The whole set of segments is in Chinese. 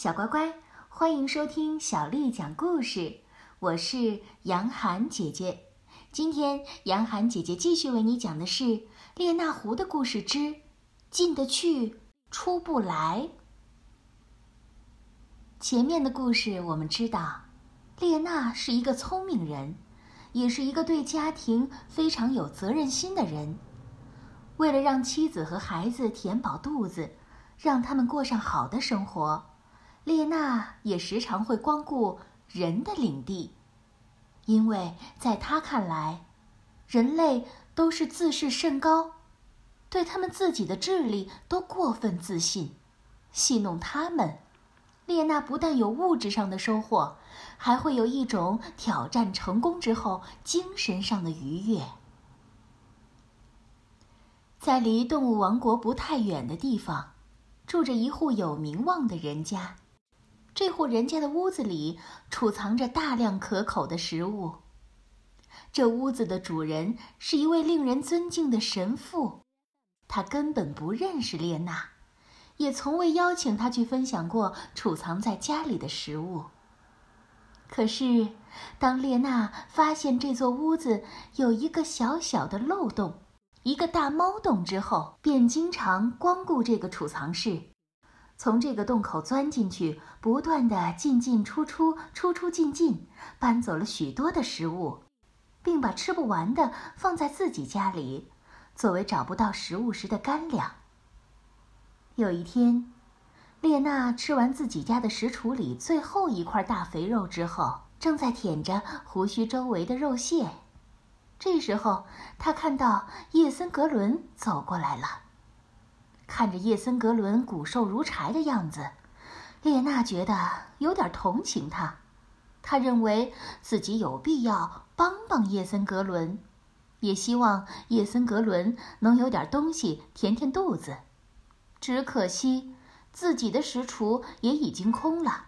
小乖乖，欢迎收听小丽讲故事。我是杨涵姐姐。今天，杨涵姐姐继续为你讲的是《列那狐的故事之进得去，出不来》。前面的故事我们知道，列那是一个聪明人，也是一个对家庭非常有责任心的人。为了让妻子和孩子填饱肚子，让他们过上好的生活，列娜也时常会光顾人的领地，因为在他看来，人类都是自视甚高，对他们自己的智力都过分自信，戏弄他们，列娜不但有物质上的收获，还会有一种挑战成功之后精神上的愉悦。在离动物王国不太远的地方，住着一户有名望的人家。这户人家的屋子里储藏着大量可口的食物。这屋子的主人是一位令人尊敬的神父，他根本不认识列娜，也从未邀请他去分享过储藏在家里的食物。可是，当列娜发现这座屋子有一个小小的漏洞，一个大猫洞之后，便经常光顾这个储藏室，从这个洞口钻进去，不断的进进出出，出出进进，搬走了许多的食物，并把吃不完的放在自己家里，作为找不到食物时的干粮。有一天，列娜吃完自己家的食橱里最后一块大肥肉之后，正在舔着胡须周围的肉屑。这时候，他看到叶森格伦走过来了。看着叶森格伦骨瘦如柴的样子，列娜觉得有点同情他。他认为自己有必要帮帮叶森格伦，也希望叶森格伦能有点东西填填肚子。只可惜，自己的食橱也已经空了。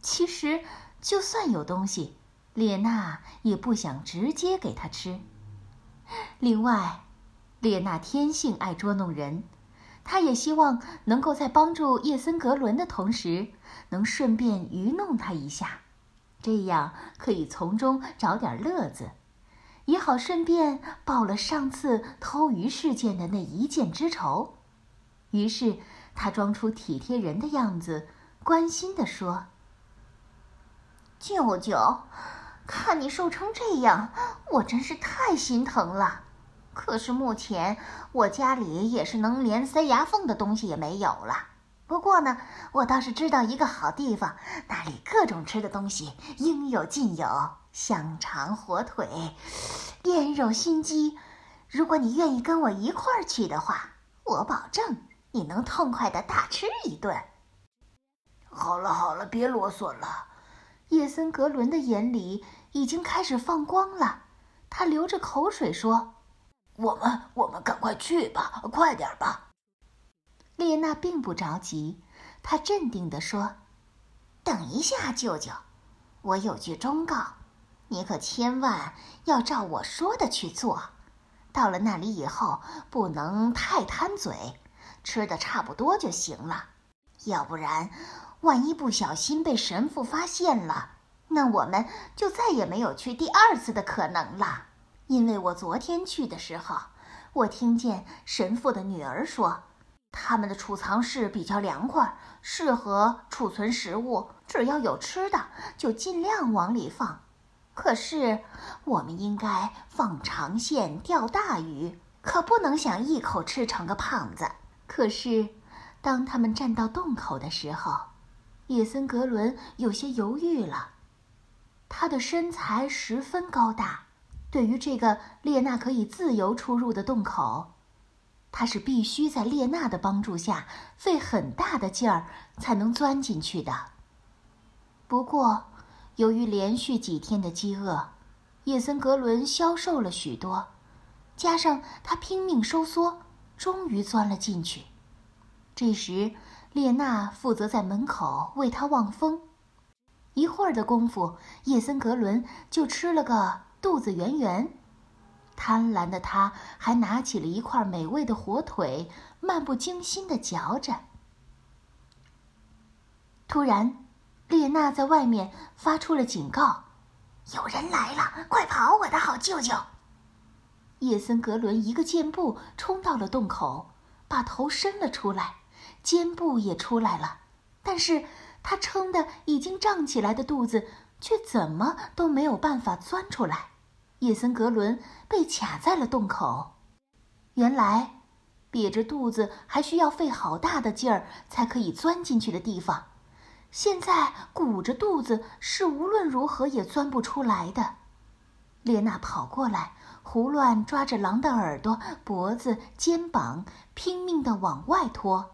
其实，就算有东西。列娜也不想直接给他吃。另外，列娜天性爱捉弄人，他也希望能够在帮助叶森格伦的同时，能顺便愚弄他一下，这样可以从中找点乐子，也好顺便报了上次偷鱼事件的那一箭之仇。于是，他装出体贴人的样子，关心地说：“舅舅。”看你瘦成这样，我真是太心疼了。可是目前我家里也是能连塞牙缝的东西也没有了。不过呢，我倒是知道一个好地方，那里各种吃的东西应有尽有，香肠、火腿、腌肉、熏鸡。如果你愿意跟我一块儿去的话，我保证你能痛快的大吃一顿。好了好了，别啰嗦了。叶森格伦的眼里已经开始放光了，他流着口水说：“我们，我们赶快去吧，快点吧。”列娜并不着急，她镇定地说：“等一下，舅舅，我有句忠告，你可千万要照我说的去做。到了那里以后，不能太贪嘴，吃的差不多就行了，要不然……”万一不小心被神父发现了，那我们就再也没有去第二次的可能了。因为我昨天去的时候，我听见神父的女儿说，他们的储藏室比较凉快，适合储存食物，只要有吃的就尽量往里放。可是我们应该放长线钓大鱼，可不能想一口吃成个胖子。可是，当他们站到洞口的时候，叶森格伦有些犹豫了，他的身材十分高大，对于这个列娜可以自由出入的洞口，他是必须在列娜的帮助下费很大的劲儿才能钻进去的。不过，由于连续几天的饥饿，叶森格伦消瘦了许多，加上他拼命收缩，终于钻了进去。这时，列娜负责在门口为他望风，一会儿的功夫，叶森格伦就吃了个肚子圆圆。贪婪的他，还拿起了一块美味的火腿，漫不经心的嚼着。突然，列娜在外面发出了警告：“有人来了，快跑，我的好舅舅！”叶森格伦一个箭步冲到了洞口，把头伸了出来，肩部也出来了，但是他撑得已经胀起来的肚子却怎么都没有办法钻出来。叶森格伦被卡在了洞口。原来，瘪着肚子还需要费好大的劲儿才可以钻进去的地方，现在鼓着肚子是无论如何也钻不出来的。列娜跑过来。胡乱抓着狼的耳朵、脖子、肩膀，拼命地往外拖。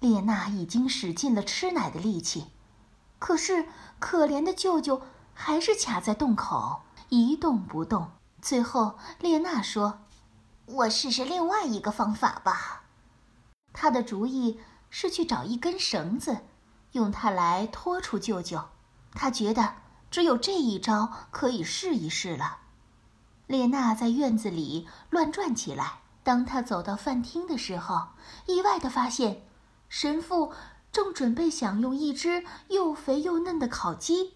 列娜已经使尽了吃奶的力气，可是可怜的舅舅还是卡在洞口一动不动。最后，列娜说：“我试试另外一个方法吧。”她的主意是去找一根绳子，用它来拖出舅舅。她觉得只有这一招可以试一试了。列娜在院子里乱转起来。当她走到饭厅的时候，意外地发现，神父正准备享用一只又肥又嫩的烤鸡。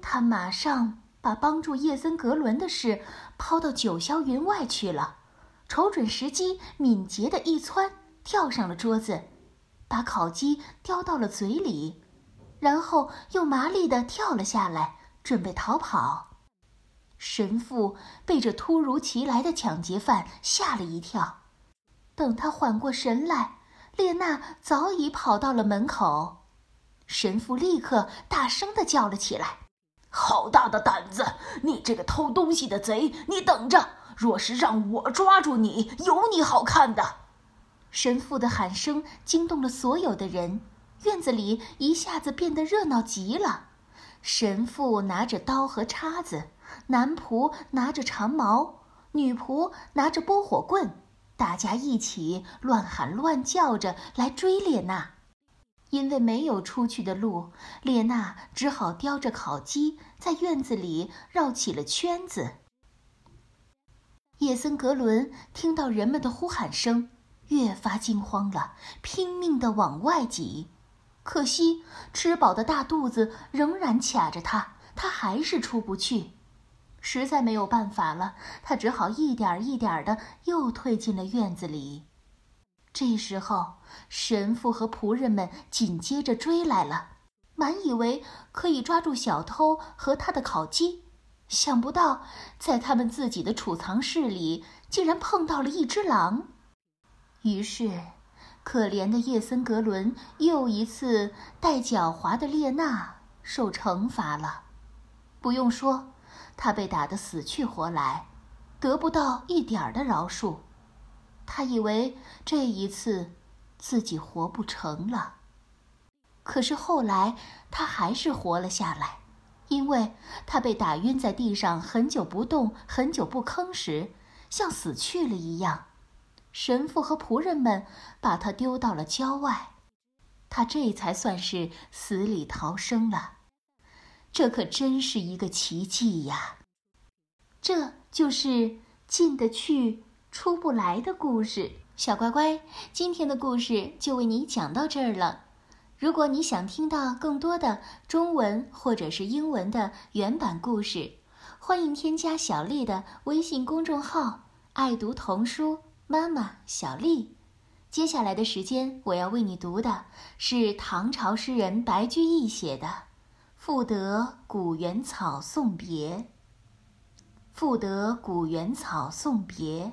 他马上把帮助叶森格伦的事抛到九霄云外去了，瞅准时机，敏捷地一窜，跳上了桌子，把烤鸡叼到了嘴里，然后又麻利地跳了下来，准备逃跑。神父被这突如其来的抢劫犯吓了一跳，等他缓过神来，列娜早已跑到了门口。神父立刻大声的叫了起来：“好大的胆子！你这个偷东西的贼！你等着，若是让我抓住你，有你好看的！”神父的喊声惊动了所有的人，院子里一下子变得热闹极了。神父拿着刀和叉子。男仆拿着长矛，女仆拿着拨火棍，大家一起乱喊乱叫着来追列娜。因为没有出去的路，列娜只好叼着烤鸡在院子里绕起了圈子。叶森格伦听到人们的呼喊声，越发惊慌了，拼命地往外挤。可惜吃饱的大肚子仍然卡着他，他还是出不去。实在没有办法了，他只好一点一点的又退进了院子里。这时候，神父和仆人们紧接着追来了，满以为可以抓住小偷和他的烤鸡，想不到在他们自己的储藏室里竟然碰到了一只狼。于是，可怜的叶森格伦又一次带狡猾的列娜受惩罚了。不用说。他被打得死去活来，得不到一点儿的饶恕。他以为这一次自己活不成了。可是后来他还是活了下来，因为他被打晕在地上，很久不动，很久不吭时，像死去了一样。神父和仆人们把他丢到了郊外，他这才算是死里逃生了。这可真是一个奇迹呀！这就是进得去、出不来的故事。小乖乖，今天的故事就为你讲到这儿了。如果你想听到更多的中文或者是英文的原版故事，欢迎添加小丽的微信公众号“爱读童书妈妈小丽”。接下来的时间，我要为你读的是唐朝诗人白居易写的。赋得古原草送别。赋得古原草送别，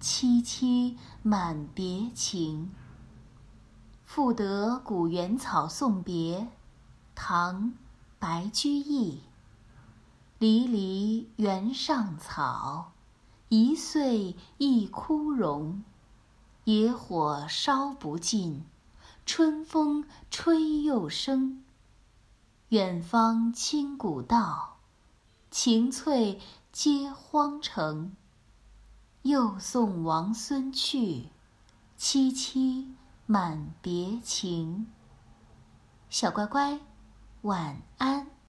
萋萋满别情。赋得古原草送别，唐·白居易。离离原上草，一岁一枯荣。野火烧不尽，春风吹又生。远芳侵古道，晴翠接荒城。又送王孙去，萋萋满别情。小乖乖，晚安。